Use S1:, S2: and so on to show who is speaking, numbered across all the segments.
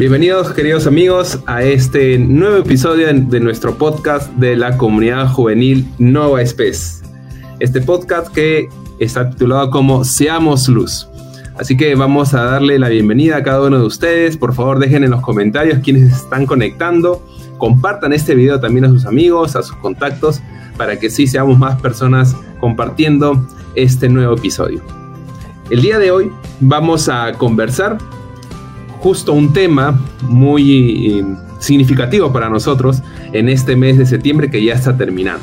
S1: Bienvenidos queridos amigos a este nuevo episodio de nuestro podcast de la comunidad juvenil Nova Space. Este podcast que está titulado como Seamos Luz. Así que vamos a darle la bienvenida a cada uno de ustedes. Por favor dejen en los comentarios quienes están conectando. Compartan este video también a sus amigos, a sus contactos, para que sí seamos más personas compartiendo este nuevo episodio. El día de hoy vamos a conversar justo un tema muy eh, significativo para nosotros en este mes de septiembre que ya está terminando.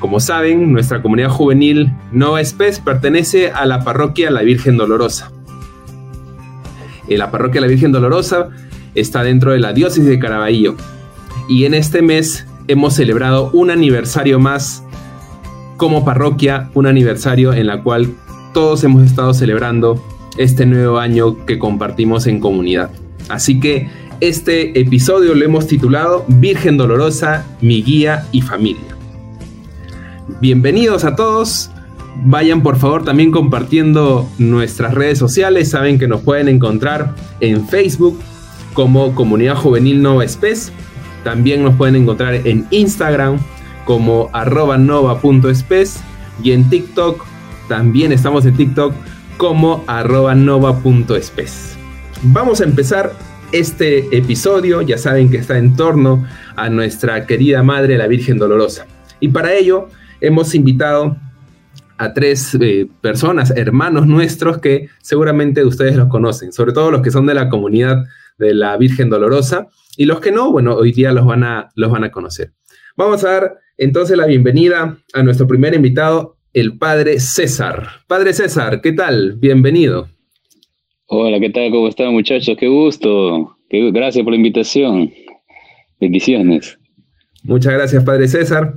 S1: Como saben, nuestra comunidad juvenil Nova Espes pertenece a la parroquia La Virgen Dolorosa. En la parroquia La Virgen Dolorosa está dentro de la diócesis de Caraballo. Y en este mes hemos celebrado un aniversario más como parroquia, un aniversario en la cual todos hemos estado celebrando este nuevo año que compartimos en comunidad. Así que este episodio lo hemos titulado Virgen Dolorosa, mi guía y familia. Bienvenidos a todos. Vayan por favor también compartiendo nuestras redes sociales. Saben que nos pueden encontrar en Facebook como Comunidad Juvenil Nova Spes. También nos pueden encontrar en Instagram como arroba y en TikTok. También estamos en TikTok como arroba. Vamos a empezar este episodio, ya saben que está en torno a nuestra querida Madre la Virgen Dolorosa. Y para ello hemos invitado a tres eh, personas, hermanos nuestros, que seguramente ustedes los conocen, sobre todo los que son de la comunidad de la Virgen Dolorosa, y los que no, bueno, hoy día los van a, los van a conocer. Vamos a dar entonces la bienvenida a nuestro primer invitado, el padre César. Padre César, ¿qué tal? Bienvenido.
S2: Hola, ¿qué tal? ¿Cómo están muchachos? Qué gusto. Gracias por la invitación. Bendiciones.
S1: Muchas gracias, Padre César.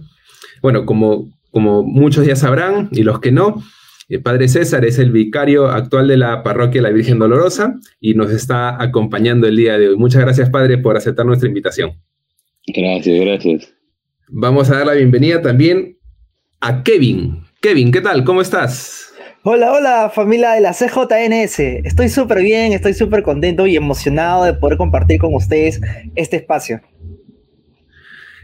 S1: Bueno, como, como muchos ya sabrán y los que no, el Padre César es el vicario actual de la parroquia La Virgen Dolorosa y nos está acompañando el día de hoy. Muchas gracias, Padre, por aceptar nuestra invitación.
S2: Gracias, gracias.
S1: Vamos a dar la bienvenida también a Kevin. Kevin, ¿qué tal? ¿Cómo estás?
S3: Hola, hola familia de la CJNS. Estoy súper bien, estoy súper contento y emocionado de poder compartir con ustedes este espacio.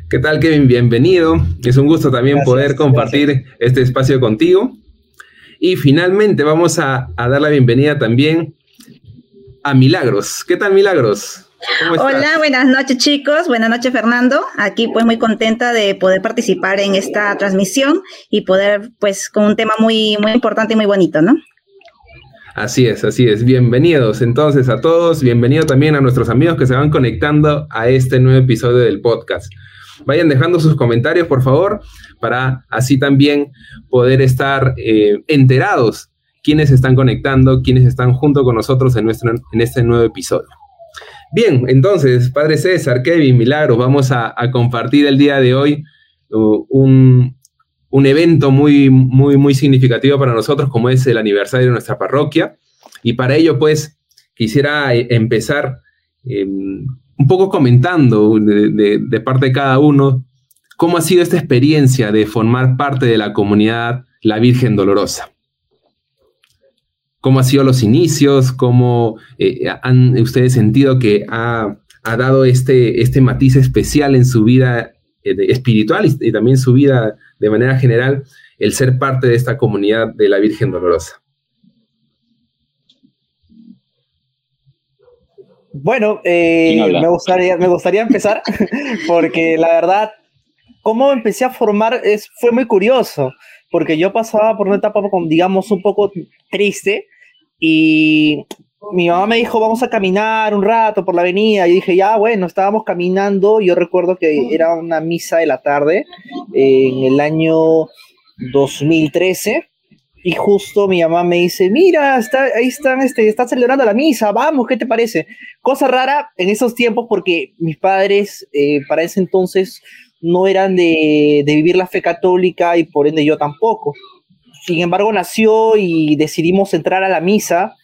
S1: ¿Qué tal, Kevin? Bienvenido. Es un gusto también poder compartir este espacio contigo. Y finalmente vamos a, a dar la bienvenida también a Milagros. ¿Qué tal, Milagros?
S4: Hola, buenas noches chicos, buenas noches Fernando. Aquí pues muy contenta de poder participar en esta transmisión y poder pues con un tema muy muy importante y muy bonito, ¿no?
S1: Así es, así es. Bienvenidos entonces a todos, bienvenido también a nuestros amigos que se van conectando a este nuevo episodio del podcast. Vayan dejando sus comentarios, por favor, para así también poder estar eh, enterados quiénes están conectando, quiénes están junto con nosotros en, nuestro, en este nuevo episodio. Bien, entonces, Padre César, Kevin, Milagros, vamos a, compartir el día de hoy uh, un, evento muy, muy, muy significativo para nosotros, como es el aniversario de nuestra parroquia. Y para ello, pues, quisiera eh, empezar em, un poco comentando de, parte de cada uno cómo ha sido esta experiencia de formar parte de la comunidad La Virgen Dolorosa cómo han sido los inicios, cómo eh, han ustedes sentido que ha, dado este, este matiz especial en su vida eh, espiritual y, también su vida de manera general, el ser parte de esta comunidad de la Virgen Dolorosa.
S3: Bueno, eh, me, gustaría, me gustaría empezar porque la verdad, cómo empecé a formar es, fue muy curioso, porque yo pasaba por una etapa, digamos, un poco triste, y mi mamá me dijo, vamos a caminar un rato por la avenida. Y dije, ya, bueno, estábamos caminando. Yo recuerdo que era una misa de la tarde en el año 2013. Y justo mi mamá me dice, mira, está, ahí están, este, están celebrando la misa, vamos, ¿qué te parece? Cosa rara en esos tiempos porque mis padres eh, para ese entonces no eran de, de vivir la fe católica y por ende yo tampoco. Sin embargo, nació y decidimos entrar a la misa.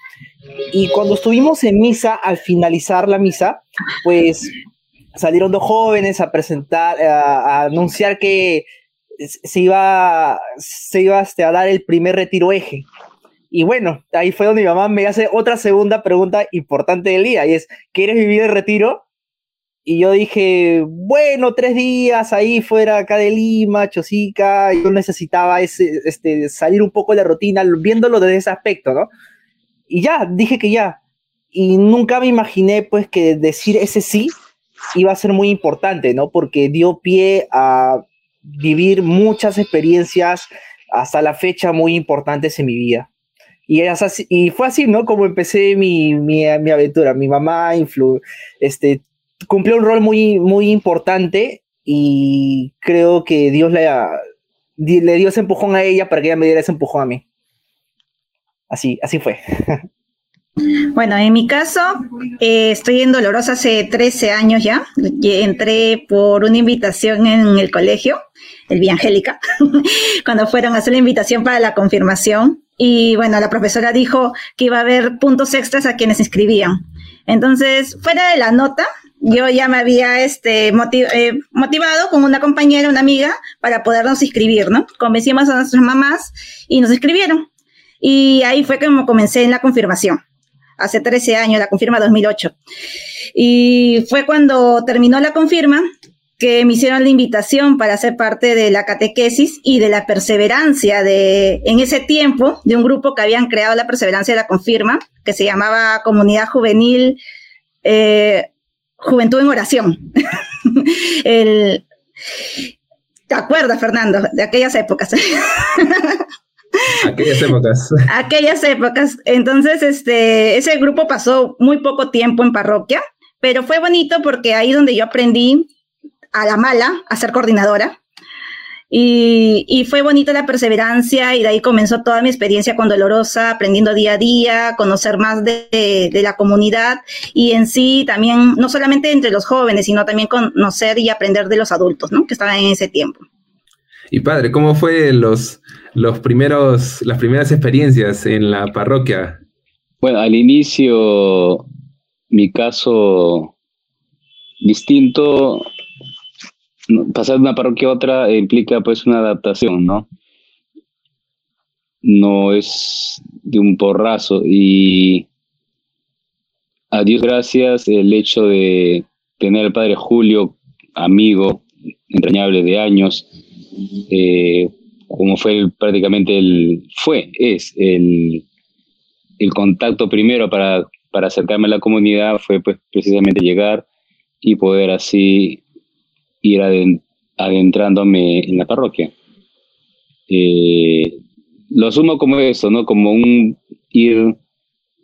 S3: Y cuando estuvimos en misa, al finalizar la misa, pues salieron dos jóvenes a presentar, a, anunciar que se iba, se iba este, a dar el primer retiro eje. Y bueno, ahí fue donde mi mamá me hace otra segunda pregunta importante del día, y es, ¿quieres vivir el retiro? Y yo dije, bueno, tres días ahí fuera acá de Lima, Chosica, yo necesitaba ese, este, salir un poco de la rutina, viéndolo desde ese aspecto, ¿no? Y ya, dije que ya. Y nunca me imaginé, pues, que decir ese sí iba a ser muy importante, ¿no? Porque dio pie a vivir muchas experiencias hasta la fecha muy importantes en mi vida. Y, y fue así, ¿no? Como empecé mi, mi, mi aventura. Mi mamá influ, este, cumplió un rol muy, muy importante y creo que Dios le, dio ese empujón a ella para que ella me diera ese empujón a mí. Así, así fue.
S4: Bueno, en mi caso, eh, estoy en Dolorosa hace 13 años ya. Entré por una invitación en el colegio, el Vía Angélica, cuando fueron a hacer la invitación para la confirmación. Y bueno, la profesora dijo que iba a haber puntos extras a quienes inscribían. Entonces, fuera de la nota, yo ya me había este, eh, motivado con una compañera, una amiga, para podernos inscribir, ¿no? Convencimos a nuestras mamás y nos inscribieron. Y ahí fue como comencé en la confirmación. Hace 13 años, la confirma 2008. Y fue cuando terminó la confirma que me hicieron la invitación para ser parte de la catequesis y de la perseverancia de, en ese tiempo, de un grupo que habían creado la perseverancia de la confirma, que se llamaba Comunidad Juvenil eh, Juventud en Oración. El, ¿Te acuerdas, Fernando, de aquellas épocas?
S1: Aquellas épocas.
S4: Aquellas épocas. Entonces, este, ese grupo pasó muy poco tiempo en parroquia, pero fue bonito porque ahí donde yo aprendí a la mala a ser coordinadora. Y, fue bonita la perseverancia y de ahí comenzó toda mi experiencia con Dolorosa, aprendiendo día a día, conocer más de, la comunidad y en sí también, no solamente entre los jóvenes, sino también conocer y aprender de los adultos, ¿no? Que estaban en ese tiempo.
S1: Y padre, ¿cómo fue los, los primeros, las primeras experiencias en la parroquia?
S2: Bueno, al inicio, mi caso distinto pasar de una parroquia a otra implica pues una adaptación, ¿no? No es de un porrazo y a Dios gracias el hecho de tener al padre Julio, amigo entrañable de años, eh, como fue prácticamente el, fue, es el, el contacto primero para, para acercarme a la comunidad, fue pues precisamente llegar y poder así ir adentrándome en la parroquia. Eh, lo asumo como eso, ¿no? Como un ir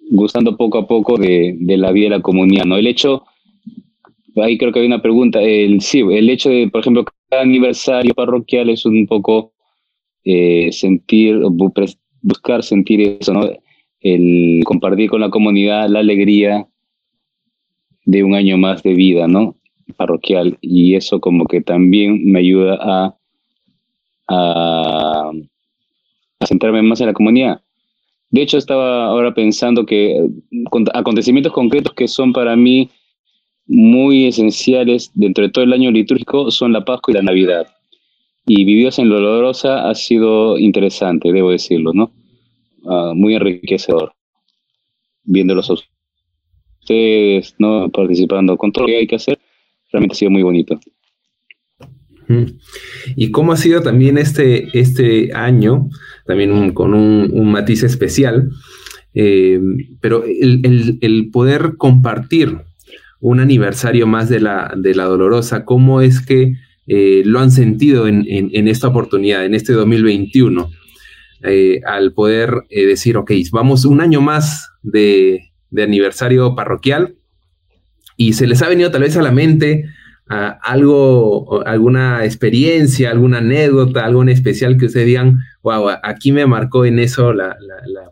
S2: gustando poco a poco de, la vida de la comunidad, ¿no? El hecho, ahí creo que hay una pregunta, el, sí, el hecho de, por ejemplo, cada aniversario parroquial es un poco eh, sentir, buscar sentir eso, ¿no? El compartir con la comunidad la alegría de un año más de vida, ¿no? Parroquial y eso como que también me ayuda a, a, centrarme más en la comunidad. De hecho, estaba ahora pensando que acontecimientos concretos que son para mí muy esenciales dentro de todo el año litúrgico son la Pascua y la Navidad. Y vividos en Dolorosa ha sido interesante, debo decirlo, ¿no? Ah, muy enriquecedor. Viéndolos a ustedes, ¿no? Participando con todo lo que hay que hacer realmente ha sido muy bonito.
S1: ¿Y cómo ha sido también este, este año, también con un, matiz especial, eh, pero el, poder compartir un aniversario más de la, de la Dolorosa, ¿cómo es que eh, lo han sentido en, esta oportunidad, en este 2021? Eh, al poder decir, ok, vamos un año más de, de aniversario parroquial, y se les ha venido tal vez a la mente algo, alguna experiencia, alguna anécdota, algo en especial que ustedes digan, wow, aquí me marcó en eso la,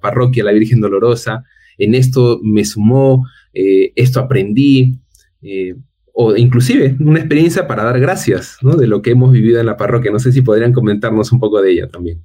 S1: parroquia, la Virgen Dolorosa, en esto me sumó, eh, esto aprendí, eh, o inclusive una experiencia para dar gracias de lo que hemos vivido en la parroquia. No sé si podrían comentarnos un poco de ella también.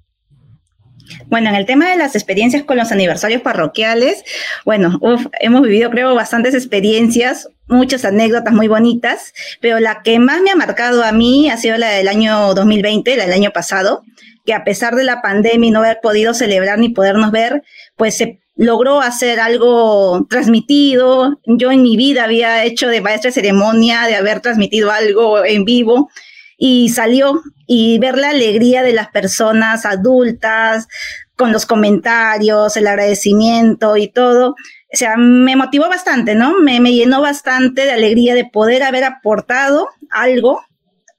S4: Bueno, en el tema de las experiencias con los aniversarios parroquiales, bueno, hemos vivido creo bastantes experiencias, muchas anécdotas muy bonitas, pero la que más me ha marcado a mí ha sido la del año 2020, la del año pasado, que a pesar de la pandemia y no haber podido celebrar ni podernos ver, pues se logró hacer algo transmitido. Yo en mi vida había hecho de maestra ceremonia, de haber transmitido algo en vivo y salió y ver la alegría de las personas adultas con los comentarios, el agradecimiento y todo. O sea, me motivó bastante, ¿no? Me, me llenó bastante de alegría de poder haber aportado algo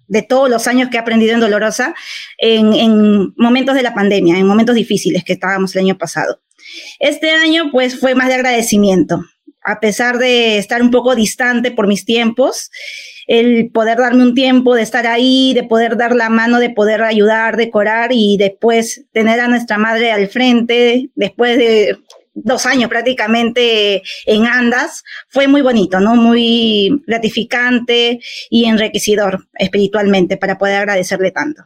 S4: de todos los años que he aprendido en Dolorosa en, en momentos de la pandemia, en momentos difíciles que estábamos el año pasado. Este año pues fue más de agradecimiento, a pesar de estar un poco distante por mis tiempos, el poder darme un tiempo de estar ahí, de poder dar la mano, de poder ayudar, decorar y después tener a nuestra madre al frente, después de dos años prácticamente en andas, fue muy bonito, ¿no? Muy gratificante y enriquecedor espiritualmente para poder agradecerle tanto.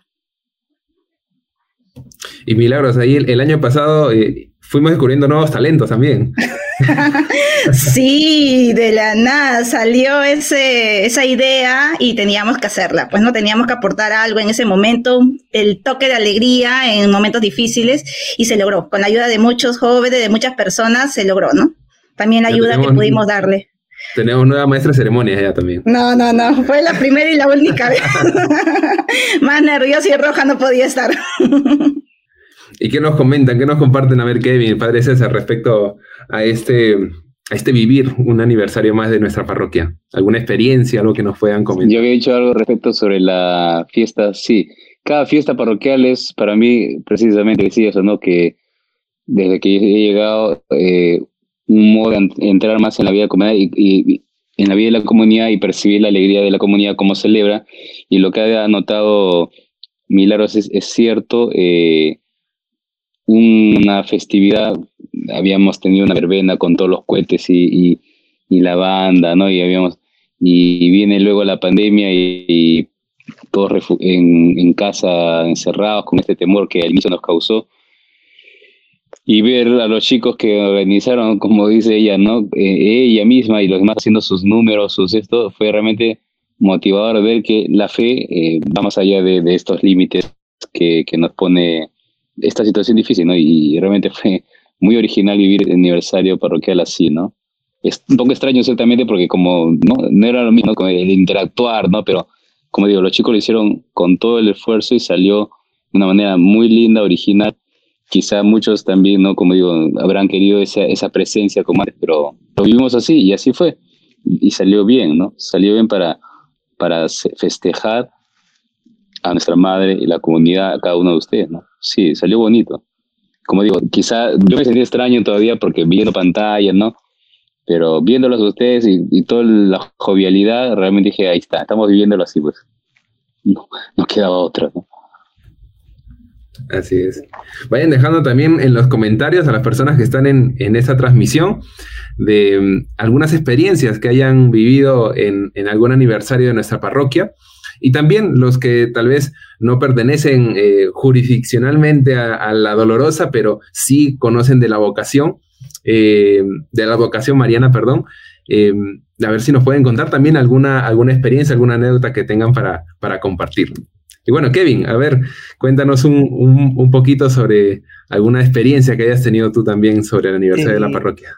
S1: Y milagros, ahí el, año pasado eh, fuimos descubriendo nuevos talentos también.
S4: sí, de la nada salió ese, esa idea y teníamos que hacerla. Pues no teníamos que aportar algo en ese momento, el toque de alegría en momentos difíciles y se logró. Con la ayuda de muchos jóvenes, de muchas personas, se logró, ¿no? También la ayuda que pudimos darle.
S1: Tenemos nueva maestra de ceremonias ya también.
S4: No, no, no, fue la primera y la única vez. Más nerviosa y roja no podía estar.
S1: ¿Y qué nos comentan, qué nos comparten a ver, Kevin, Padre César, respecto a este, a este vivir un aniversario más de nuestra parroquia? ¿Alguna experiencia, algo que nos puedan comentar?
S2: Yo había dicho algo respecto sobre la fiesta, sí. Cada fiesta parroquial es para mí precisamente, decía eso, ¿no? Que desde que he llegado, eh, un modo de entrar más en la vida comunidad y, y, en la vida de la comunidad y percibir la alegría de la comunidad como celebra. Y lo que ha notado Milagros es, es cierto, eh, una festividad, habíamos tenido una verbena con todos los cohetes y, la banda, ¿no? Y habíamos y viene luego la pandemia y, todos en, casa encerrados con este temor que al inicio nos causó. Y ver a los chicos que organizaron, como dice ella, ¿no? Eh, ella misma y los demás haciendo sus números, sus esto, fue realmente motivador ver que la fe eh, va más allá de, estos límites que, que, nos pone esta situación difícil, ¿no? Y realmente fue muy original vivir el aniversario parroquial así, ¿no? Es un poco extraño ciertamente porque como no, no era lo mismo el interactuar, ¿no? Pero como digo, los chicos lo hicieron con todo el esfuerzo y salió de una manera muy linda, original. Quizá muchos también, ¿no? Como digo, habrán querido esa, esa presencia como antes, pero lo vivimos así y así fue. Y salió bien, ¿no? Salió bien para, para festejar a nuestra madre y la comunidad, a cada uno de ustedes, ¿no? Sí, salió bonito. Como digo, quizá yo me sentí extraño todavía porque viendo pantallas, ¿no? Pero viéndolos a ustedes y, toda la jovialidad, realmente dije, ahí está, estamos viviéndolo así, pues. No, no quedaba otra, ¿no?
S1: Así es. Vayan dejando también en los comentarios a las personas que están en, en esa transmisión de mm, algunas experiencias que hayan vivido en, en, algún aniversario de nuestra parroquia y también los que tal vez no pertenecen eh, jurisdiccionalmente a, la dolorosa, pero sí conocen de la vocación, eh, de la vocación mariana, perdón. Eh, a ver si nos pueden contar también alguna, alguna experiencia, alguna anécdota que tengan para, para compartir. Y bueno, Kevin, a ver, cuéntanos un, un, poquito sobre alguna experiencia que hayas tenido tú también sobre el aniversario de la parroquia.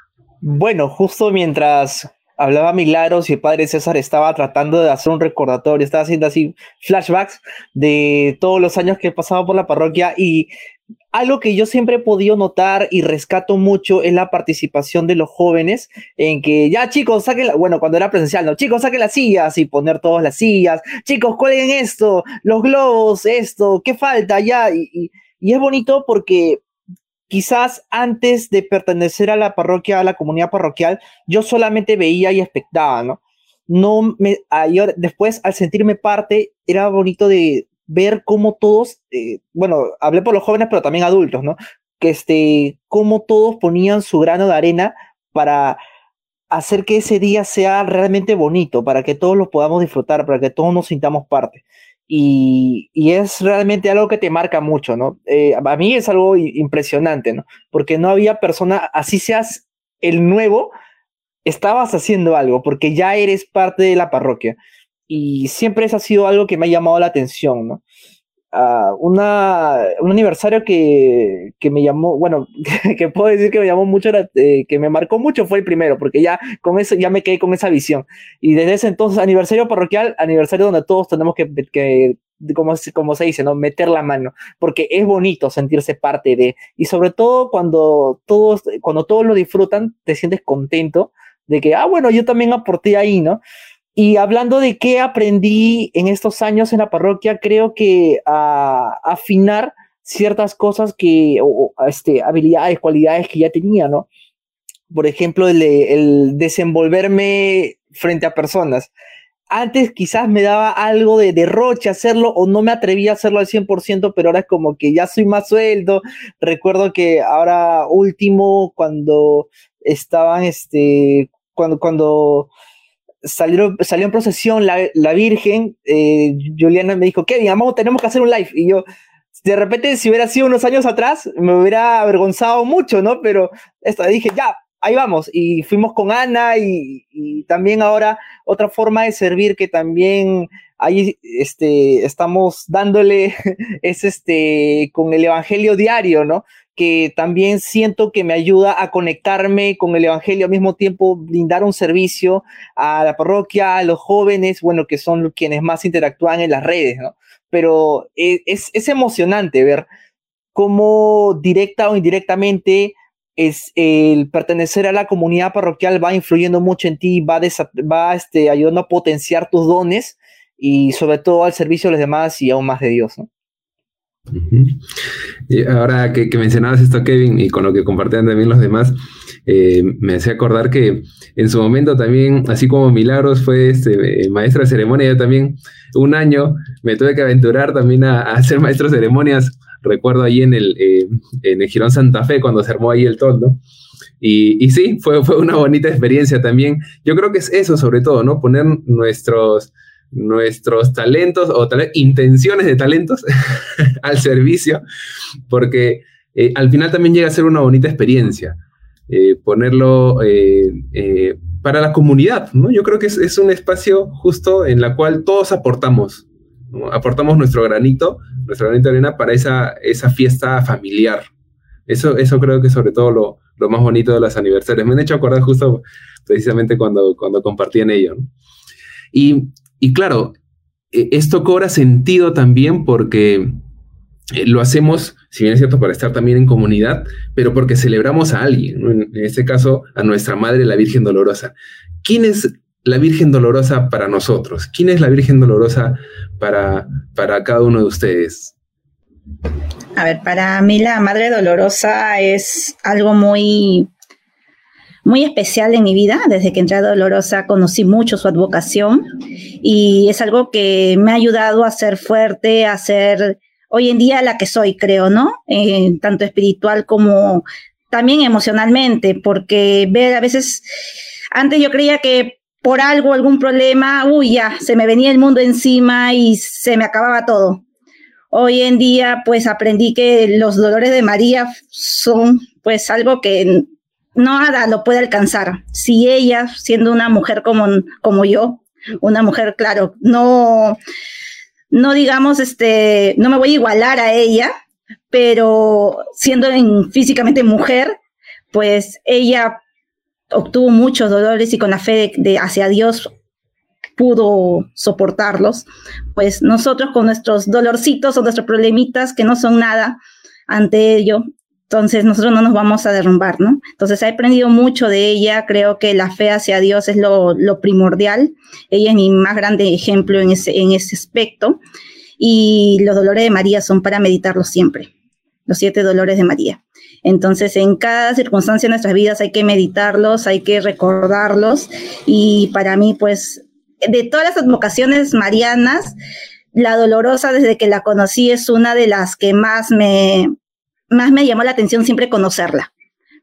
S3: Bueno, justo mientras hablaba Milagros y el padre César estaba tratando de hacer un recordatorio, estaba haciendo así flashbacks de todos los años que he pasado por la parroquia y algo que yo siempre he podido notar y rescato mucho es la participación de los jóvenes en que ya chicos saquen, la, bueno, cuando era presencial, no, chicos saquen las sillas y poner todas las sillas, chicos cuelguen esto, los globos, esto, ¿qué falta? Ya, y, y es bonito porque quizás antes de pertenecer a la parroquia, a la comunidad parroquial, yo solamente veía y expectaba, ¿no? No me, después, al sentirme parte, era bonito de ver cómo todos, eh, bueno, hablé por los jóvenes, pero también adultos, ¿no? Que este, cómo todos ponían su grano de arena para hacer que ese día sea realmente bonito, para que todos lo podamos disfrutar, para que todos nos sintamos parte. Y, es realmente algo que te marca mucho, ¿no? Eh, a mí es algo impresionante, ¿no? Porque no había persona, así seas el nuevo, estabas haciendo algo, porque ya eres parte de la parroquia. Y siempre eso ha sido algo que me ha llamado la atención, ¿no? Una, un aniversario que, que, me llamó, bueno, que, puedo decir que me llamó mucho, eh, que me marcó mucho fue el primero, porque ya con eso ya me quedé con esa visión. Y desde ese entonces, aniversario parroquial, aniversario donde todos tenemos que, que como, como se dice, ¿no? Meter la mano, porque es bonito sentirse parte de, y sobre todo cuando todos, cuando todos lo disfrutan, te sientes contento de que, ah, bueno, yo también aporté ahí, ¿no? Y hablando de qué aprendí en estos años en la parroquia, creo que a, afinar ciertas cosas que, o, este, habilidades, cualidades que ya tenía, ¿no? Por ejemplo, el, el desenvolverme frente a personas. Antes quizás me daba algo de derroche hacerlo o no me atrevía a hacerlo al 100%, pero ahora es como que ya soy más sueldo. Recuerdo que ahora último, cuando estaban, este, cuando, cuando salió, salió en procesión la, la Virgen, eh, Juliana me dijo, ¿qué? Vamos, tenemos que hacer un live. Y yo, de repente, si hubiera sido unos años atrás, me hubiera avergonzado mucho, ¿no? Pero esta, dije, ya, ahí vamos. Y fuimos con Ana y, y, también ahora otra forma de servir que también ahí este, estamos dándole es este, con el Evangelio diario, ¿no? Que también siento que me ayuda a conectarme con el Evangelio, al mismo tiempo brindar un servicio a la parroquia, a los jóvenes, bueno, que son quienes más interactúan en las redes, ¿no? Pero e, es, es emocionante ver cómo directa o indirectamente es el pertenecer a la comunidad parroquial va influyendo mucho en ti, va, va este, ayudando a potenciar tus dones y sobre todo al servicio de los demás y aún más de Dios. ¿no?
S1: Y ahora que, mencionabas esto, Kevin, y con lo que compartían también los demás, eh, me hacía acordar que en su momento también, así como Milagros fue este, eh, maestra de ceremonia, yo también un año me tuve que aventurar también a, ser maestro de ceremonias. Recuerdo ahí en el, eh, en el Girón Santa Fe cuando se armó ahí el toldo. Y, y, sí, fue, fue una bonita experiencia también. Yo creo que es eso sobre todo, ¿no? Poner nuestros, nuestros talentos o intenciones de talentos al servicio, porque eh, al final también llega a ser una bonita experiencia. Eh, ponerlo eh, para la comunidad, ¿no? Yo creo que es, un espacio justo en la cual todos aportamos, aportamos nuestro granito, nuestro granito de arena para esa, esa fiesta familiar. Eso, eso creo que sobre todo lo, lo más bonito de los aniversarios. Me han hecho acordar justo precisamente cuando, cuando compartían ello. Y y claro, e, esto cobra sentido también porque eh, lo hacemos, si bien es cierto, para estar también en comunidad, pero porque celebramos a alguien, en este caso a nuestra Madre, la Virgen Dolorosa. ¿Quién es la Virgen Dolorosa para nosotros? ¿Quién es la Virgen Dolorosa para, para cada uno de ustedes?
S4: A ver, para mí la Madre Dolorosa es algo muy muy especial en mi vida. Desde que entré a Dolorosa conocí mucho su advocación y es algo que me ha ayudado a ser fuerte, a ser hoy en día la que soy, creo, ¿no? Eh, tanto espiritual como también emocionalmente, porque ver a veces, antes yo creía que por algo, algún problema, uy, ya, se me venía el mundo encima y se me acababa todo. Hoy en día, pues aprendí que los dolores de María son pues algo que nada lo puede alcanzar. Si ella, siendo una mujer como, como yo, una mujer, claro, no, no digamos, este, no me voy a igualar a ella, pero siendo físicamente mujer, pues ella obtuvo muchos dolores y con la fe de, hacia Dios pudo soportarlos, pues nosotros con nuestros dolorcitos o nuestros problemitas que no son nada ante ello, entonces nosotros no nos vamos a derrumbar, ¿no? Entonces he aprendido mucho de ella, creo que la fe hacia Dios es lo, primordial, ella es mi más grande ejemplo en ese, en ese aspecto y los dolores de María son para meditarlos siempre, los siete dolores de María. Entonces, en cada circunstancia de nuestras vidas hay que meditarlos, hay que recordarlos. Y para mí, pues, de todas las advocaciones marianas, la dolorosa desde que la conocí es una de las que más me, más me llamó la atención siempre conocerla,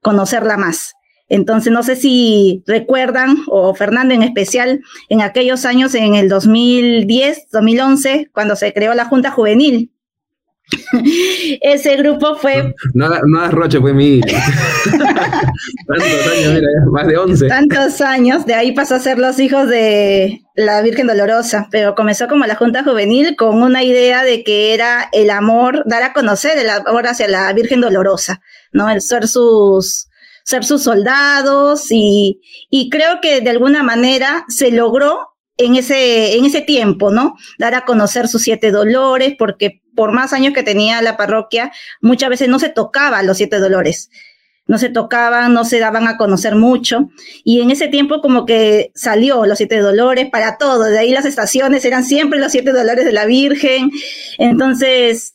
S4: conocerla más. Entonces, no sé si recuerdan, o Fernando en especial, en aquellos años, en el 2010, 2011, cuando se creó la Junta Juvenil. Ese grupo fue...
S1: No, no Roche, fue mi... Tantos años, mira, más de 11.
S4: Tantos años, de ahí pasó a ser los hijos de la Virgen Dolorosa, pero comenzó como la Junta Juvenil con una idea de que era el amor, dar a conocer el amor hacia la Virgen Dolorosa, ¿no? El ser sus ser sus soldados y, y creo que de alguna manera se logró en ese, en ese tiempo, ¿no? Dar a conocer sus siete dolores, porque por más años que tenía la parroquia, muchas veces no se tocaban los siete dolores. No se tocaban, no se daban a conocer mucho. Y en ese tiempo como que salió los siete dolores para todo. De ahí las estaciones eran siempre los siete dolores de la Virgen. Entonces,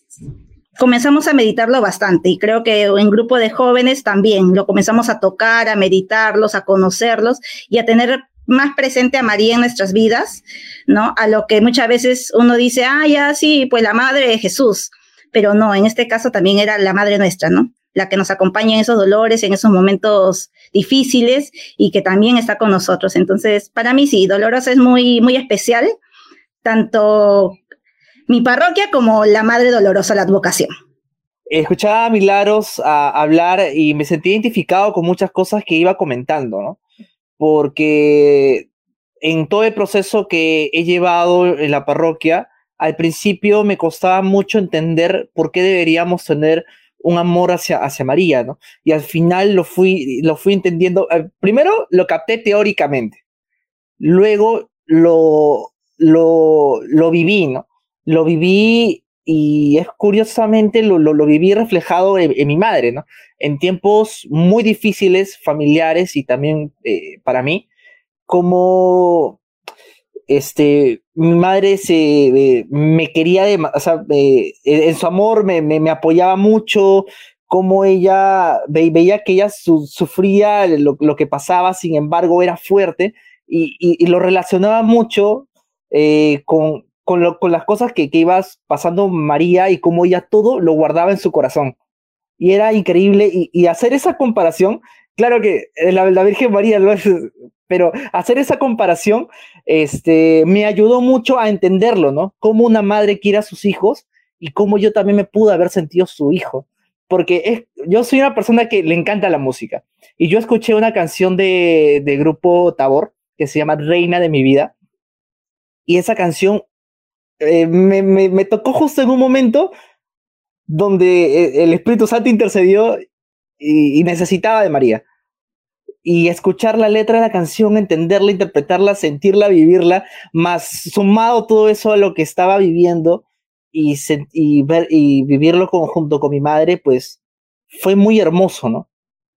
S4: comenzamos a meditarlo bastante y creo que en grupo de jóvenes también lo comenzamos a tocar, a meditarlos, a conocerlos y a tener más presente a María en nuestras vidas, ¿no? A lo que muchas veces uno dice, ah, ya sí, pues la madre de Jesús, pero no, en este caso también era la madre nuestra, ¿no? La que nos acompaña en esos dolores, en esos momentos difíciles y que también está con nosotros. Entonces, para mí sí, Dolorosa es muy, muy especial, tanto mi parroquia como la Madre Dolorosa, la advocación.
S3: Escuchaba a Milagros a hablar y me sentí identificado con muchas cosas que iba comentando, ¿no? Porque en todo el proceso que he llevado en la parroquia, al principio me costaba mucho entender por qué deberíamos tener un amor hacia, hacia María, ¿no? Y al final lo fui, lo fui entendiendo. Eh, primero lo capté teóricamente, luego lo, lo, lo viví, ¿no? lo viví y es curiosamente lo, lo, viví reflejado en, mi madre, ¿no? En tiempos muy difíciles, familiares y también eh, para mí, como este, mi madre se, eh, me quería, de, o sea, en su amor me, me, apoyaba mucho, como ella veía que ella sufría lo, lo, que pasaba, sin embargo era fuerte y, y, lo relacionaba mucho eh, con, con, las cosas que, que ibas pasando María y cómo ella todo lo guardaba en su corazón. Y era increíble. Y, hacer esa comparación, claro que eh, la, la, Virgen María lo es, pero hacer esa comparación este, me ayudó mucho a entenderlo, ¿no? Cómo una madre quiere a sus hijos y cómo yo también me pude haber sentido su hijo. Porque es, yo soy una persona que le encanta la música. Y yo escuché una canción de, de grupo Tabor que se llama Reina de mi vida. Y esa canción eh, me, tocó justo en un momento donde eh, el Espíritu Santo intercedió y, necesitaba de María. Y escuchar la letra de la canción, entenderla, interpretarla, sentirla, vivirla, más sumado todo eso a lo que estaba viviendo y, y, ver, y vivirlo junto con mi madre, pues fue muy hermoso, ¿no?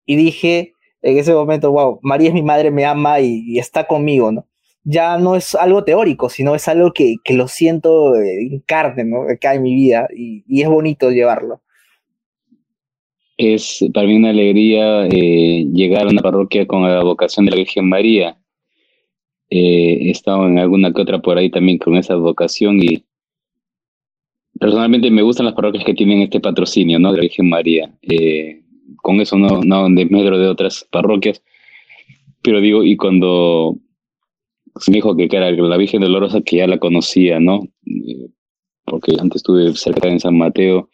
S3: Y dije en ese momento, wow, María es mi madre, me ama y está conmigo, ¿no? Ya no es algo teórico, sino es algo que, que lo siento en carne, ¿no? Acá en mi vida y, y, es bonito llevarlo.
S2: Es para mí una alegría eh, llegar a una parroquia con la vocación de la Virgen María. Eh, he estado en alguna que otra por ahí también con esa vocación y personalmente me gustan las parroquias que tienen este patrocinio, ¿no? De la Virgen María. Eh, con eso no, no medro de otras parroquias, pero digo, y cuando me dijo que era la Virgen Dolorosa, que ya la conocía, ¿no? Eh, porque antes estuve cerca en San Mateo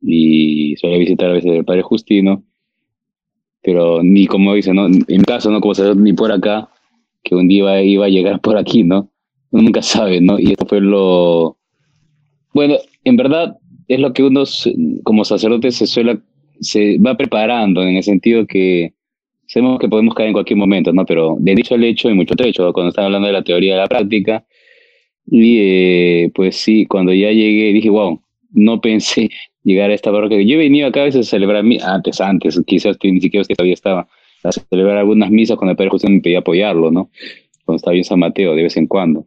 S2: y solía visitar a veces el Padre Justino, pero ni como dice, ¿no? En caso, ¿no? Como se ni por acá, que un día iba, a llegar por aquí, ¿no? Uno nunca sabe, ¿no? Y esto fue lo... Bueno, en verdad es lo que uno como sacerdote se suele, se va preparando en el sentido que sabemos que podemos caer en cualquier momento, ¿no? Pero de dicho al hecho hay mucho trecho, cuando estaba hablando de la teoría de la práctica, y eh, pues sí, cuando ya llegué dije, wow, no pensé llegar a esta parroquia. Yo he venido acá a veces a celebrar, antes, antes, quizás ni siquiera usted todavía estaba, a celebrar algunas misas cuando el Padre José me pedía apoyarlo, ¿no? Cuando estaba en San Mateo, de vez en cuando,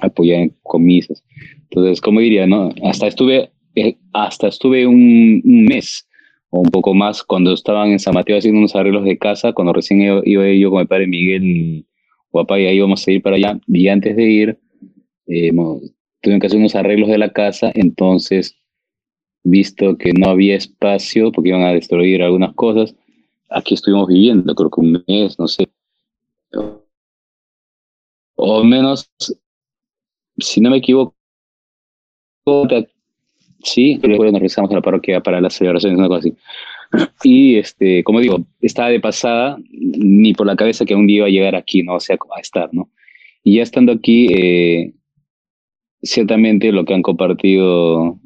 S2: apoyar con misas. Entonces, como diría, no? Hasta estuve, eh, hasta estuve un, un mes o un poco más cuando estaban en San Mateo haciendo unos arreglos de casa, cuando recién iba, yo con mi padre Miguel y papá y ahí íbamos a ir para allá, y antes de ir, eh, que hacer unos arreglos de la casa, entonces, visto que no había espacio, porque iban a destruir algunas cosas, aquí estuvimos viviendo, creo que un mes, no sé, o menos, si no me equivoco, Sí, luego nos regresamos a la parroquia para las celebraciones, una cosa así. Y, este, como digo, estaba de pasada, ni por la cabeza que un día iba a llegar aquí, ¿no? O sea, a estar, ¿no? Y ya estando aquí, eh, ciertamente lo que han compartido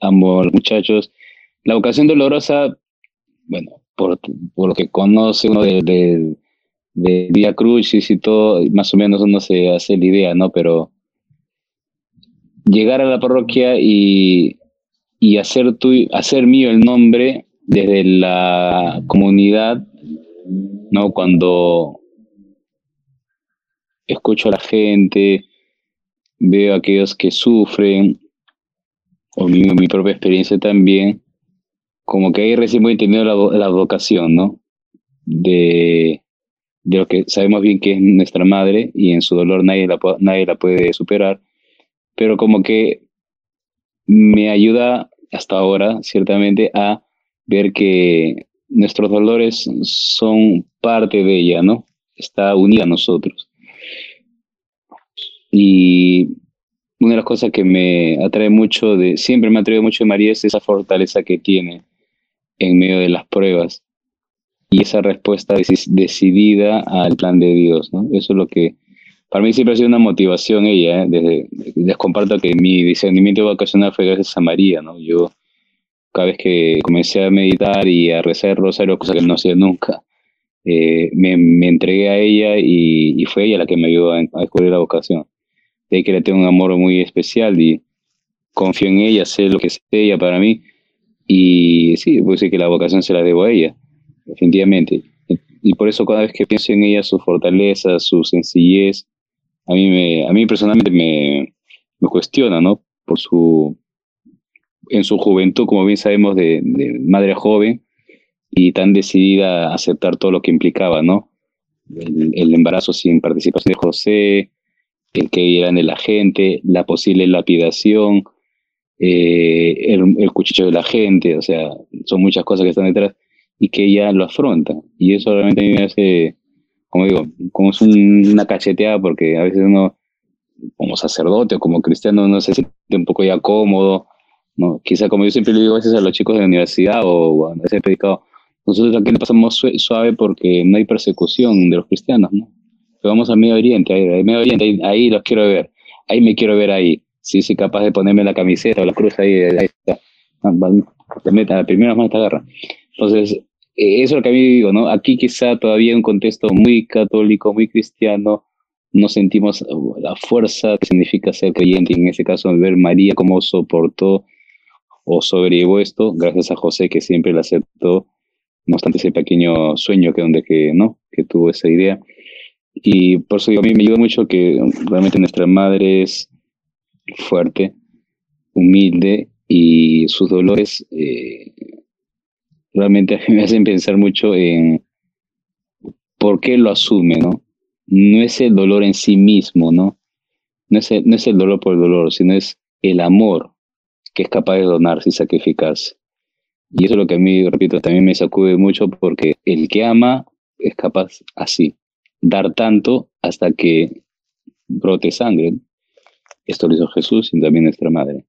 S2: ambos muchachos, la vocación dolorosa, bueno, por, por lo que conoce uno de, de, de Vía Crucis y todo, más o menos uno se hace la idea, ¿no? Pero llegar a la parroquia y, y hacer, tu, hacer mío el nombre desde la comunidad, ¿no? Cuando escucho a la gente, veo a aquellos que sufren, o mi, mi propia experiencia también, como que ahí recién voy entendiendo la, la vocación, ¿no? De, de lo que sabemos bien que es nuestra madre y en su dolor nadie la, nadie la puede superar, pero como que me ayuda hasta ahora, ciertamente, a ver que nuestros dolores son parte de ella, ¿no? Está unida a nosotros. Y una de las cosas que me atrae mucho, de, siempre me atrae mucho de María es esa fortaleza que tiene en medio de las pruebas y esa respuesta decidida al plan de Dios, ¿no? Eso es lo que para mí siempre ha sido una motivación ella, ¿eh? Desde, les comparto que mi discernimiento vocacional fue gracias a María, ¿no? Yo cada vez que comencé a meditar y a rezar el rosario, cosa que no hacía nunca, eh, me, me, entregué a ella y, y, fue ella la que me ayudó a, a descubrir la vocación. De que le tengo un amor muy especial y confío en ella, sé lo que es ella para mí y sí, puedo decir que la vocación se la debo a ella, definitivamente. Y por eso cada vez que pienso en ella, su fortaleza, su sencillez, a mí, me, a mí personalmente me, cuestiona, ¿no? Por su, en su juventud, como bien sabemos, de, madre joven y tan decidida a aceptar todo lo que implicaba, ¿no? El, embarazo sin participación de José, el que eran de la gente, la posible lapidación, eh, el, el, cuchillo de la gente, o sea, son muchas cosas que están detrás y que ella lo afronta. Y eso realmente me hace, como digo, como es un, una cacheteada porque a veces uno, como sacerdote o como cristiano, no se siente un poco ya cómodo, ¿no? Quizá como yo siempre le digo a veces a los chicos de la universidad o veces he predicado, nosotros aquí le pasamos suave porque no hay persecución de los cristianos, ¿no? Pero vamos al Medio Oriente, ahí, Medio Oriente, ahí, ahí los quiero ver, ahí me quiero ver ahí si soy capaz de ponerme la camiseta o la cruz ahí, ahí está. Ah, te meta, la primera mano te agarra. Entonces, eh, eso es lo que a mí digo, ¿no? Aquí quizá todavía en un contexto muy católico, muy cristiano, no sentimos uh, la fuerza que significa ser creyente. En ese caso, ver María cómo soportó o sobrellevó esto, gracias a José que siempre la aceptó, no obstante ese pequeño sueño que donde que, ¿no? que tuvo esa idea. Y por eso digo, a mí me ayuda mucho que realmente nuestras madres fuerte, humilde y sus dolores eh, realmente me hacen pensar mucho en por qué lo asume, ¿no? No es el dolor en sí mismo, ¿no? No es el, no es el dolor por el dolor, sino es el amor que es capaz de donarse y sacrificarse. Y eso es lo que a mí, repito, también me sacude mucho porque el que ama es capaz así, dar tanto hasta que brote sangre. Esto lo hizo Jesús y también nuestra madre.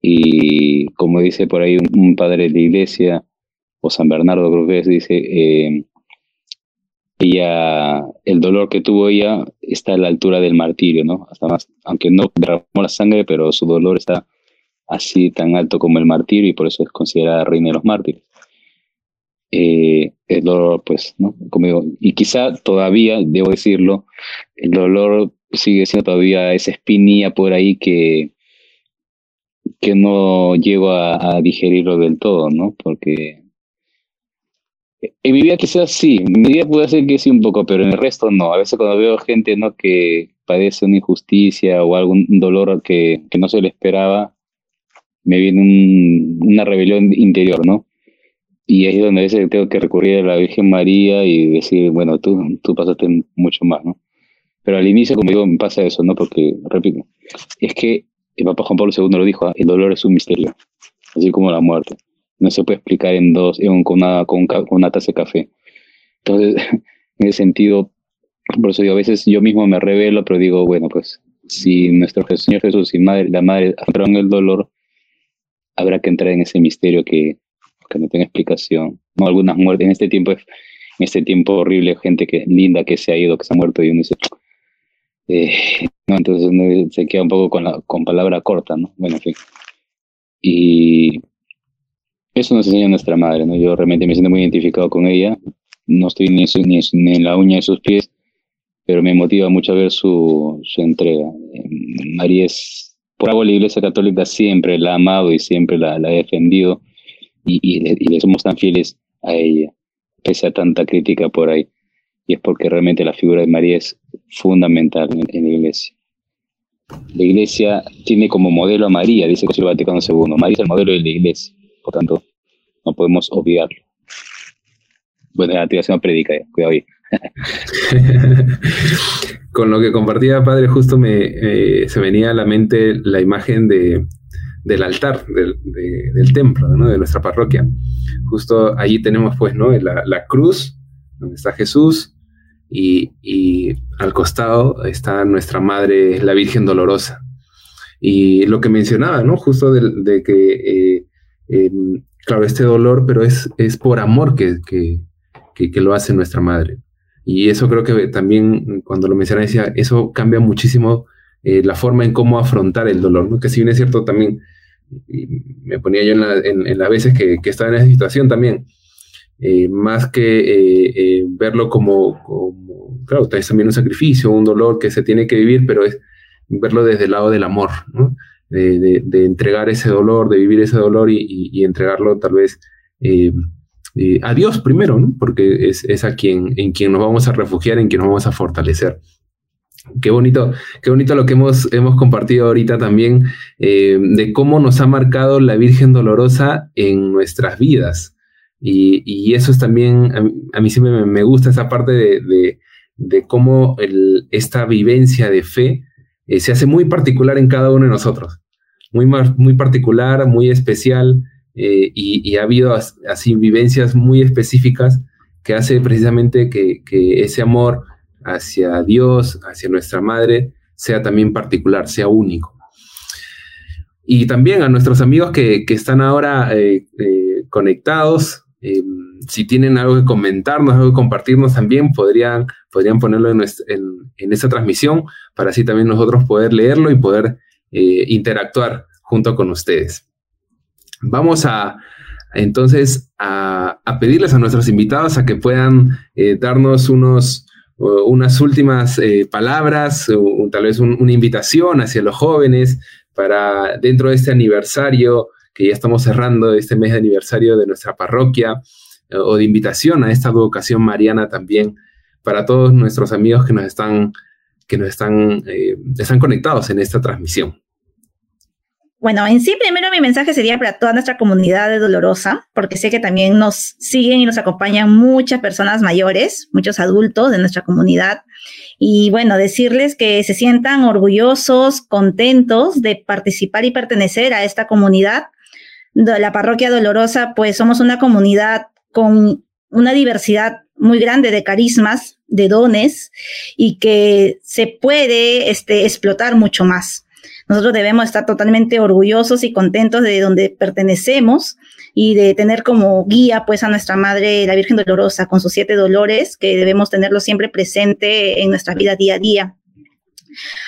S2: Y como dice por ahí un, padre de la iglesia, o San Bernardo creo que dice, eh, ella, el dolor que tuvo ella está a la altura del martirio, ¿no? Hasta más, aunque no derramó la sangre, pero su dolor está así tan alto como el martirio y por eso es considerada reina de los mártires. Eh, el dolor, pues, ¿no? Como y quizá todavía, debo decirlo, el dolor sigue siendo todavía esa espinilla por ahí que, que no llego a, a, digerirlo del todo, ¿no? Porque en mi vida quizás sí, en mi vida puede ser que sí un poco, pero en el resto no. A veces cuando veo gente, ¿no? Que padece una injusticia o algún dolor que, que no se le esperaba, me viene un, una rebelión interior, ¿no? Y es donde a veces tengo que recurrir a la Virgen María y decir, bueno, tú, tú pasaste mucho más, ¿no? Pero al inicio, como digo, me pasa eso, ¿no? Porque, repito, es que el Papa Juan Pablo II lo dijo, ¿ah? el dolor es un misterio, así como la muerte. No se puede explicar en dos, en, con, una, con, con una taza de café. Entonces, en ese sentido, por eso yo a veces yo mismo me revelo, pero digo, bueno, pues si nuestro Señor Jesús y madre, la madre afrontaron el dolor, habrá que entrar en ese misterio que, que no tiene explicación. No, algunas muertes en este tiempo, en este tiempo horrible, gente que linda que se ha ido, que se ha muerto y uno dice, eh, no, entonces se queda un poco con la con palabra corta, ¿no? Bueno, en fin. Y eso nos enseña nuestra madre, ¿no? Yo realmente me siento muy identificado con ella. No estoy ni, en la uña de sus pies, pero me motiva mucho a ver su, su entrega. Eh, María es, por algo la Iglesia Católica siempre la ha amado y siempre la, ha defendido y, y, le, somos tan fieles a ella, pese a tanta crítica por ahí. Y es porque realmente la figura de María es fundamental en, la Iglesia. La Iglesia tiene como modelo a María, dice José Vaticano II. María es el modelo de la Iglesia, por tanto, no podemos olvidarlo. Bueno, ya voy predica, cuidado ahí.
S1: Con lo que compartía padre, justo me se venía a la mente la imagen de, del altar, del, templo, de nuestra parroquia. Justo allí tenemos pues, ¿no? La, cruz, donde está Jesús, y, al costado está nuestra Madre, la Virgen Dolorosa. Y lo que mencionaba, ¿no? Justo de, que, eh, em, claro, este dolor, pero es, es por amor que, que lo hace nuestra Madre. Y eso creo que también, cuando lo mencioné, decía, eso cambia muchísimo eh, la forma en cómo afrontar el dolor, ¿no? Que si bien es cierto también, me ponía yo en, las veces que, estaba en esa situación también, eh, más que eh, verlo como, claro, es también un sacrificio, un dolor que se tiene que vivir, pero es verlo desde el lado del amor, ¿no? De, entregar ese dolor, de vivir ese dolor y, y entregarlo tal vez eh, a Dios primero, ¿no? porque es, a quien, en quien nos vamos a refugiar, en quien nos vamos a fortalecer. Qué bonito, qué bonito lo que hemos, hemos compartido ahorita también eh, de cómo nos ha marcado la Virgen Dolorosa en nuestras vidas. Y, eso es también, a, mí siempre me, gusta esa parte de, cómo esta vivencia de fe eh, se hace muy particular en cada uno de nosotros. Muy, muy particular, muy especial. Eh, y, ha habido así vivencias muy específicas que hace precisamente que, ese amor hacia Dios, hacia nuestra madre, sea también particular, sea único. Y también a nuestros amigos que, están ahora eh, conectados, si tienen algo que comentarnos, algo que compartirnos también, podrían, podrían ponerlo en, en, esta transmisión para así también nosotros poder leerlo y poder interactuar junto con ustedes. Vamos a entonces a, pedirles a nuestros invitados a que puedan eh, darnos unos, unas últimas eh, palabras, tal vez una invitación hacia los jóvenes para dentro de este aniversario que ya estamos cerrando, este mes de aniversario de nuestra parroquia, o de invitación a esta vocación mariana también para todos nuestros amigos que nos están, que nos están, eh, están conectados en esta transmisión.
S4: Bueno, en sí, primero mi mensaje sería para toda nuestra comunidad de Dolorosa, porque sé que también nos siguen y nos acompañan muchas personas mayores, muchos adultos de nuestra comunidad. Y bueno, decirles que se sientan orgullosos, contentos de participar y pertenecer a esta comunidad. La parroquia Dolorosa, pues somos una comunidad con una diversidad muy grande de carismas, de dones, y que se puede este, explotar mucho más. Nosotros debemos estar totalmente orgullosos y contentos de donde pertenecemos y de tener como guía pues a nuestra Madre, la Virgen Dolorosa, con sus siete dolores, que debemos tenerlo siempre presente en nuestra vida día a día.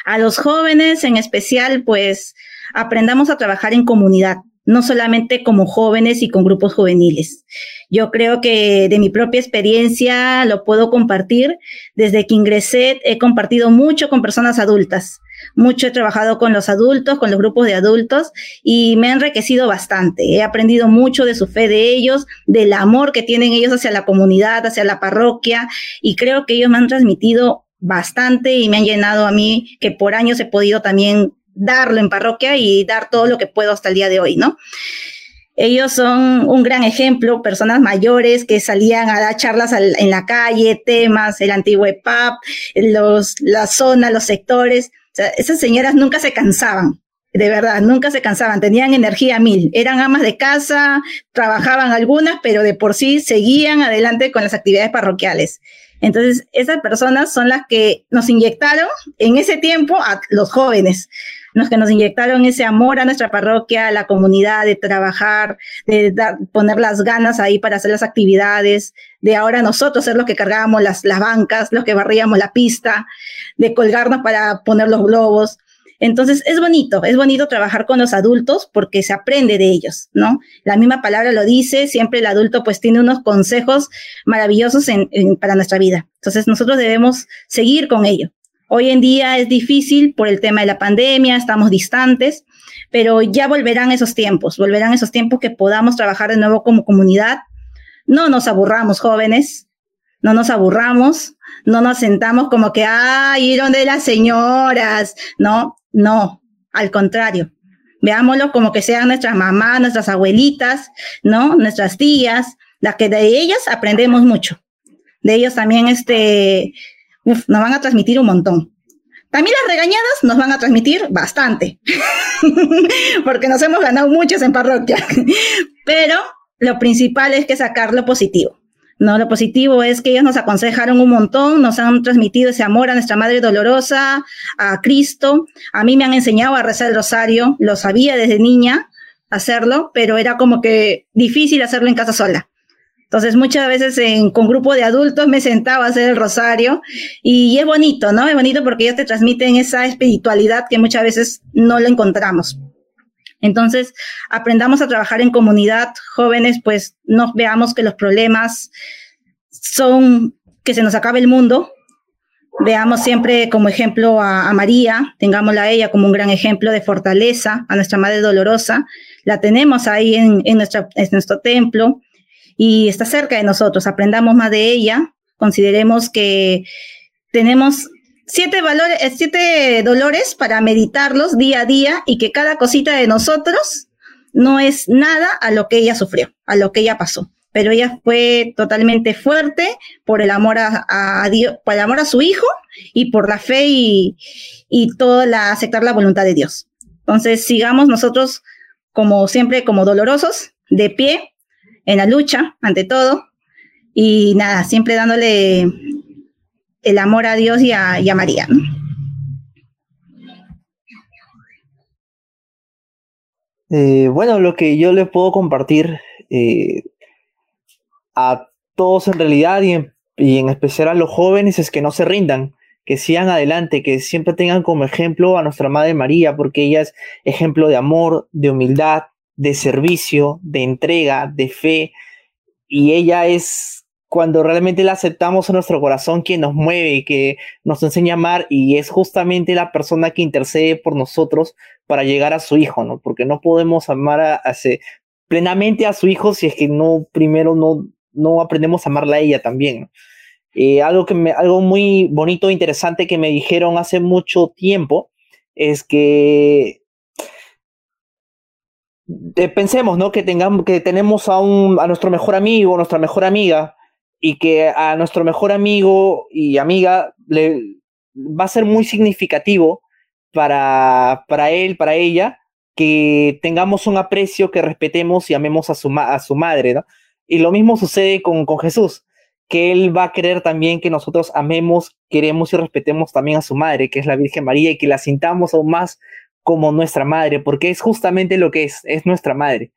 S4: A los jóvenes en especial, pues aprendamos a trabajar en comunidad, no solamente como jóvenes y con grupos juveniles. Yo creo que de mi propia experiencia lo puedo compartir. Desde que ingresé he compartido mucho con personas adultas mucho he trabajado con los adultos, con los grupos de adultos y me ha enriquecido bastante. He aprendido mucho de su fe de ellos, del amor que tienen ellos hacia la comunidad, hacia la parroquia y creo que ellos me han transmitido bastante y me han llenado a mí que por años he podido también darlo en parroquia y dar todo lo que puedo hasta el día de hoy, ¿no? Ellos son un gran ejemplo, personas mayores que salían a dar charlas en la calle, temas, el antiguo EPAP, los, la zona, los sectores, esas señoras nunca se cansaban, de verdad, nunca se cansaban, tenían energía mil, eran amas de casa, trabajaban algunas, pero de por sí seguían adelante con las actividades parroquiales. Entonces, esas personas son las que nos inyectaron en ese tiempo a los jóvenes, los que nos inyectaron ese amor a nuestra parroquia, a la comunidad, de trabajar, de poner las ganas ahí para hacer las actividades, de ahora nosotros ser los que cargábamos las, las bancas, los que barríamos la pista, de colgarnos para poner los globos. Entonces es bonito, es bonito trabajar con los adultos porque se aprende de ellos, ¿no? La misma palabra lo dice, siempre el adulto pues tiene unos consejos maravillosos para nuestra vida. Entonces nosotros debemos seguir con ello. Hoy en día es difícil por el tema de la pandemia, estamos distantes, pero ya volverán esos tiempos, volverán esos tiempos que podamos trabajar de nuevo como comunidad. No nos aburramos, jóvenes, no nos aburramos, no nos sentamos como que, ay, donde las señoras? No, no, al contrario. Veámoslo como que sean nuestras mamás, nuestras abuelitas, ¿no? Nuestras tías, las que de ellas aprendemos mucho. De ellos también, este, nos van a transmitir un montón. También las regañadas nos van a transmitir bastante, porque nos hemos ganado muchos en parroquia. Pero lo principal es que sacar lo positivo. No, lo positivo es que ellos nos aconsejaron un montón, nos han transmitido ese amor a nuestra Madre Dolorosa, a Cristo. A mí me han enseñado a rezar el rosario, lo sabía desde niña hacerlo, pero era como que difícil hacerlo en casa sola. Entonces muchas veces en, con grupo de adultos me sentaba a hacer el rosario y, es bonito, ¿no? Es bonito porque ellos te transmiten esa espiritualidad que muchas veces no la encontramos. Entonces, aprendamos a trabajar en comunidad, jóvenes, pues no veamos que los problemas son que se nos acabe el mundo. Veamos siempre como ejemplo a, María, tengámosla a ella como un gran ejemplo de fortaleza, a nuestra Madre Dolorosa. La tenemos ahí en, en nuestro templo y está cerca de nosotros. Aprendamos más de ella. Consideremos que tenemos siete valores, eh, siete dolores para meditarlos día a día y que cada cosita de nosotros no es nada a lo que ella sufrió, a lo que ella pasó. Pero ella fue totalmente fuerte por el amor a, Dios, por el amor a su hijo y por la fe y, y todo la aceptar la voluntad de Dios. Entonces sigamos nosotros como siempre, como dolorosos, de pie, en la lucha, ante todo. Y nada, siempre dándole el amor a Dios y a, María.
S3: Eh, bueno, lo que yo les puedo compartir eh, a todos en realidad y en, y en, especial a los jóvenes es que no se rindan, que sigan adelante, que siempre tengan como ejemplo a nuestra Madre María, porque ella es ejemplo de amor, de humildad, de servicio, de entrega, de fe, y ella es cuando realmente la aceptamos en nuestro corazón, quien nos mueve, que nos enseña a amar y es justamente la persona que intercede por nosotros para llegar a su hijo, ¿no? Porque no podemos amar a, plenamente a su hijo si es que no, primero no, no aprendemos a amarla a ella también. Eh, algo, que me, algo muy bonito e interesante que me dijeron hace mucho tiempo es que eh, pensemos, ¿no? Que tengamos, que tenemos a un, a nuestro mejor amigo, nuestra mejor amiga, y que a nuestro mejor amigo y amiga le va a ser muy significativo para, para él, para ella, que tengamos un aprecio, que respetemos y amemos a su, a su madre. Y lo mismo sucede con, con Jesús, que él va a querer también que nosotros amemos, queremos y respetemos también a su madre, que es la Virgen María, y que la sintamos aún más como nuestra madre, porque es justamente lo que es, es nuestra madre.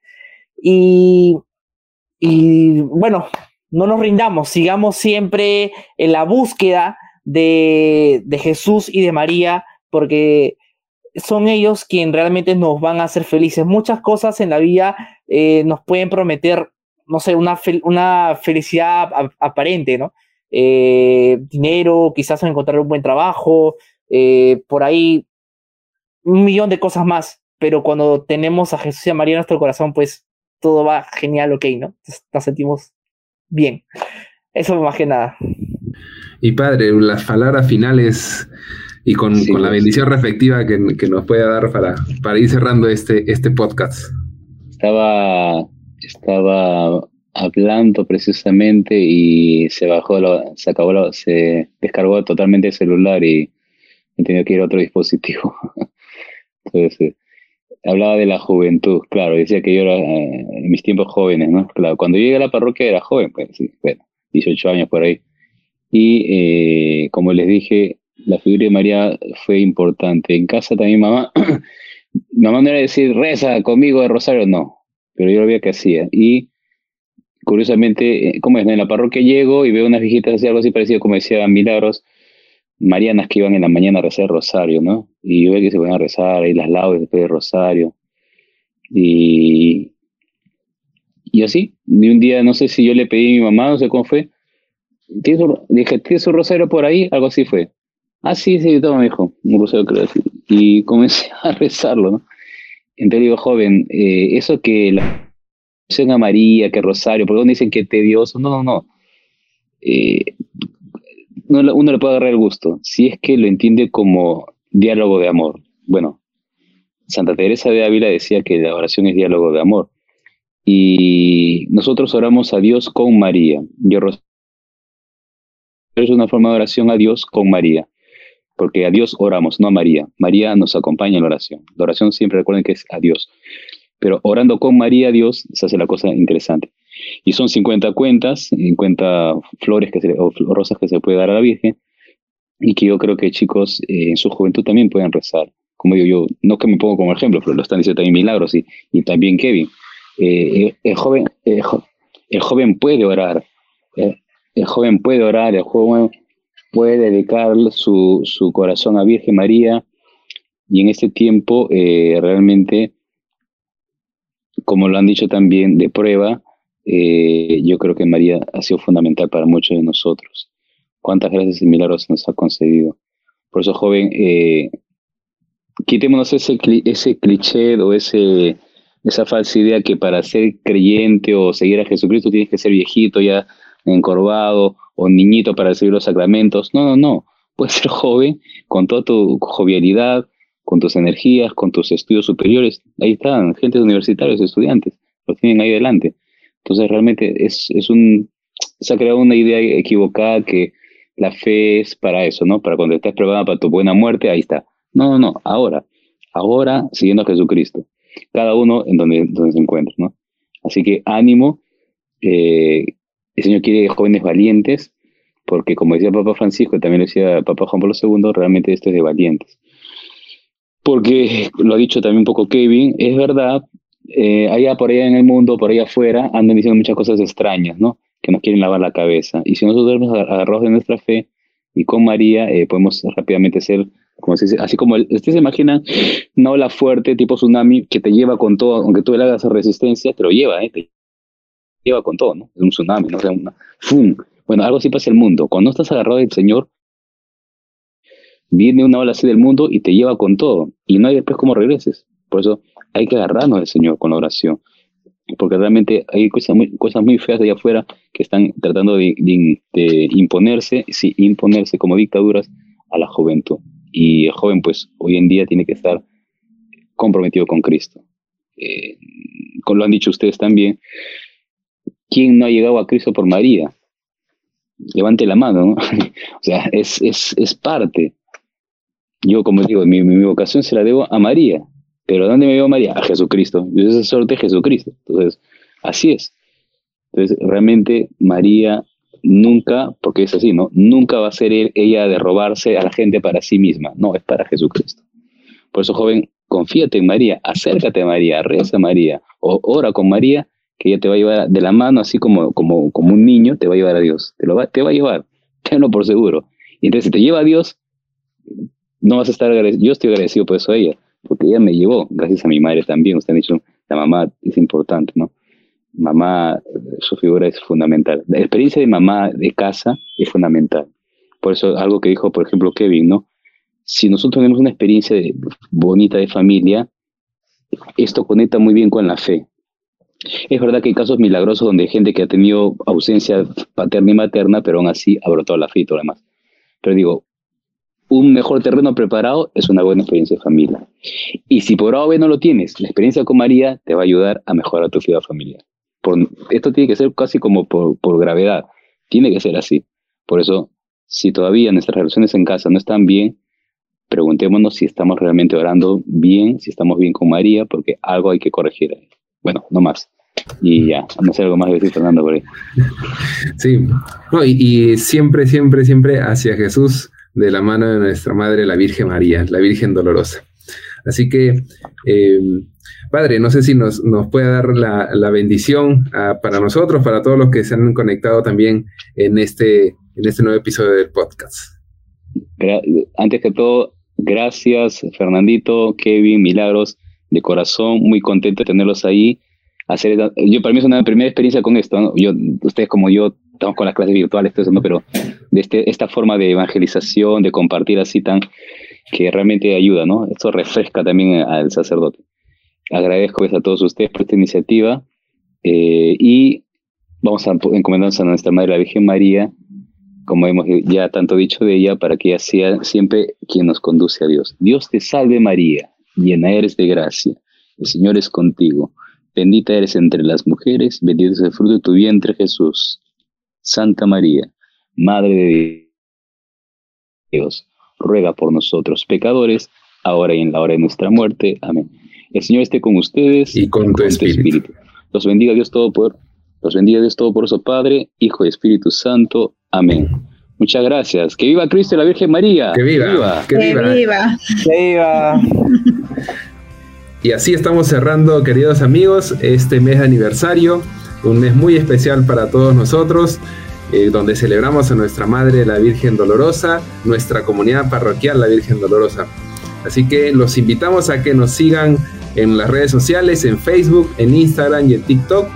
S3: Y, y bueno, no nos rindamos, sigamos siempre en la búsqueda de, Jesús y de María, porque son ellos quienes realmente nos van a hacer felices. Muchas cosas en la vida eh, nos pueden prometer, no sé, una, una felicidad aparente, ¿no? Eh, dinero, quizás encontrar un buen trabajo, eh, por ahí un millón de cosas más, pero cuando tenemos a Jesús y a María en nuestro corazón, pues todo va genial, ok, ¿no? Nos sentimos bien. Eso más que nada.
S1: Y padre, las palabras finales y con, la bendición reflectiva que, nos puede dar para, para ir cerrando este, este podcast.
S2: Estaba, estaba hablando precisamente y se bajó, se acabó, se descargó totalmente el celular y, he tenido que ir a otro dispositivo. Entonces, hablaba de la juventud, claro, decía que yo era eh, en mis tiempos jóvenes, ¿no? Claro, cuando llegué a la parroquia era joven, pues sí, bueno, 18 años por ahí. Y eh, como les dije, la figura de María fue importante. En casa también mamá, mamá no era decir, reza conmigo de rosario, no, pero yo lo veía que hacía. Y curiosamente, eh, como es? En la parroquia llego y veo unas viejitas así, algo así parecido, como decía Milagros, marianas que iban en la mañana a rezar rosario, ¿no? Y yo veía que se ponían a rezar ahí las laudes después del rosario. Y, y así, de un día, no sé si yo le pedí a mi mamá, no sé cómo fue, dije, ¿tienes un rosario por ahí? Algo así fue. Ah, sí, sí, todo me dijo, un rosario creo así. Y comencé a rezarlo, ¿no? Entonces digo, joven, eh, eso que la a María, que Rosario, porque uno dicen que tedioso, no, no, no. Eh, uno le puede agarrar el gusto, si es que lo entiende como diálogo de amor. Bueno, Santa Teresa de Ávila decía que la oración es diálogo de amor. Y nosotros oramos a Dios con María. Yo es una forma de oración a Dios con María, porque a Dios oramos, no a María. María nos acompaña en la oración. La oración siempre recuerden que es a Dios. Pero orando con María, Dios, se hace la cosa interesante. Y son 50 cuentas, 50 flores que o rosas que se puede dar a la Virgen, y que yo creo que chicos eh, en su juventud también pueden rezar. Como digo yo, no que me pongo como ejemplo, pero lo están diciendo también Milagros y, y también Kevin. Eh, eh, el, joven, el joven puede orar, el joven puede orar, el joven puede dedicar su, su corazón a Virgen María y en este tiempo realmente, como lo han dicho también, de prueba, eh, yo creo que María ha sido fundamental para muchos de nosotros. Cuántas gracias y milagros nos ha concedido. Por eso, joven, eh, quitémonos ese, ese cliché o ese, esa falsa idea que para ser creyente o seguir a Jesucristo tienes que ser viejito, ya encorvado, o niñito para recibir los sacramentos. No, no, no. Puedes ser joven con toda tu jovialidad, con tus energías, con tus estudios superiores. Ahí están, gente universitarios, estudiantes, los tienen ahí adelante. Entonces realmente es, es un, se ha creado una idea equivocada que la fe es para eso, ¿no? Para cuando estés preparado para tu buena muerte, ahí está. No, no, no, ahora, ahora siguiendo a Jesucristo. Cada uno en donde, donde se encuentra, ¿no? Así que ánimo, eh, el Señor quiere jóvenes valientes, porque como decía Papa Francisco, también lo decía Papa Juan Pablo II, realmente esto es de valientes. Porque lo ha dicho también un poco Kevin, es verdad, eh, allá por allá en el mundo, por allá afuera, andan diciendo muchas cosas extrañas, ¿no? Que nos quieren lavar la cabeza. Y si nosotros nos agarramos de nuestra fe y con María, eh, podemos rápidamente ser, como se dice, así como, ustedes se imaginan una ola fuerte, tipo tsunami, que te lleva con todo, aunque tú le hagas resistencia, te lo lleva, ¿eh? Te lleva con todo, ¿no? Es un tsunami, ¿no? ¡fum! Bueno, algo así pasa el mundo. Cuando estás agarrado del Señor, viene una ola así del mundo y te lleva con todo. Y no hay después cómo regreses. Por eso hay que agarrarnos al Señor con la oración. Porque realmente hay cosas muy, cosas muy feas allá afuera que están tratando de, imponerse, sí, imponerse como dictaduras a la juventud. Y el joven, pues, hoy en día tiene que estar comprometido con Cristo. Eh, como lo han dicho ustedes también, ¿quién no ha llegado a Cristo por María? Levante la mano, ¿no? o sea, es, es, es parte. Yo, como digo, mi, mi vocación se la debo a María. Pero ¿dónde me veo María? A Jesucristo. Yo soy sacerdote de Jesucristo. Entonces, así es. Entonces, realmente María nunca, porque es así, ¿no? Nunca va a ser ella de robarse a la gente para sí misma. No, es para Jesucristo. Por eso, joven, confíate en María, acércate a María, reza a María, o ora con María, que ella te va a llevar de la mano, así como, como, como un niño, te va a llevar a Dios. Te, lo va, te va a llevar, tenlo por seguro. Y entonces, si te lleva a Dios, no vas a estar agradecido. Yo estoy agradecido por eso a ella porque ella me llevó, gracias a mi madre también, usted ha dicho, la mamá es importante, ¿no? Mamá, su figura es fundamental. La experiencia de mamá de casa es fundamental. Por eso algo que dijo, por ejemplo, Kevin, ¿no? Si nosotros tenemos una experiencia bonita de familia, esto conecta muy bien con la fe. Es verdad que hay casos milagrosos donde hay gente que ha tenido ausencia paterna y materna, pero aún así ha brotado la fe y todo lo demás. Pero digo, un mejor terreno preparado es una buena experiencia de familia. Y si por ahora no lo tienes, la experiencia con María te va a ayudar a mejorar tu vida familiar. esto tiene que ser casi como por, por gravedad. Tiene que ser así. Por eso, si todavía nuestras relaciones en casa no están bien, preguntémonos si estamos realmente orando bien, si estamos bien con María, porque algo hay que corregir. Bueno, no más. Y ya, no sé algo más que decir Fernando por ahí.
S1: Sí, y, y, siempre, siempre, siempre hacia Jesús, de la mano de nuestra Madre, la Virgen María, la Virgen Dolorosa. Así que, eh, Padre, no sé si nos, puede dar la, bendición ah, para nosotros, para todos los que se han conectado también en este, en este nuevo episodio del podcast.
S2: Antes que todo, gracias Fernandito, Kevin, Milagros, de corazón, muy contento de tenerlos ahí. Hacer, yo para mí es una primera experiencia con esto, yo, ustedes como yo estamos con las clases virtuales, todo eso, pero de este, esta forma de evangelización, de compartir así tan, que realmente ayuda, ¿no? Esto refresca también al sacerdote. Agradezco pues, a todos ustedes por esta iniciativa eh, y vamos a encomendarnos a nuestra Madre la Virgen María, como hemos ya tanto dicho de ella, para que ella sea siempre quien nos conduce a Dios. Dios te salve María, llena eres de gracia, el Señor es contigo, bendita eres entre las mujeres, bendito es el fruto de tu vientre Jesús. Santa María, Madre de Dios, ruega por nosotros pecadores, ahora y en la hora de nuestra muerte. Amén. El Señor esté con ustedes
S1: y con tu, espíritu.
S2: Los bendiga Dios todo por los bendiga Dios Todopoderoso Padre, Hijo y Espíritu Santo. Amén. Muchas gracias. Que viva Cristo y la Virgen María.
S1: Que viva.
S4: Que viva. Que viva.
S3: Que viva.
S1: Y así estamos cerrando, queridos amigos, este mes de aniversario, un mes muy especial para todos nosotros. Eh, donde celebramos a nuestra Madre la Virgen Dolorosa, nuestra comunidad parroquial la Virgen Dolorosa. Así que los invitamos a que nos sigan en las redes sociales, en Facebook, en Instagram y en TikTok.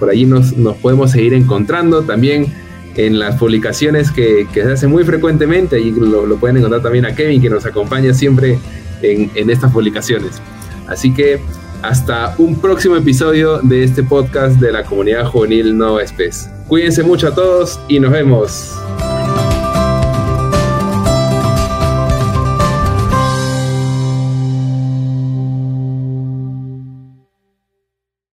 S1: Por allí nos, podemos seguir encontrando también en las publicaciones que, se hacen muy frecuentemente. Ahí lo, pueden encontrar también a Kevin, que nos acompaña siempre en, en estas publicaciones. Así que hasta un próximo episodio de este podcast de la comunidad juvenil Nova Espes. Cuídense mucho a todos y nos vemos.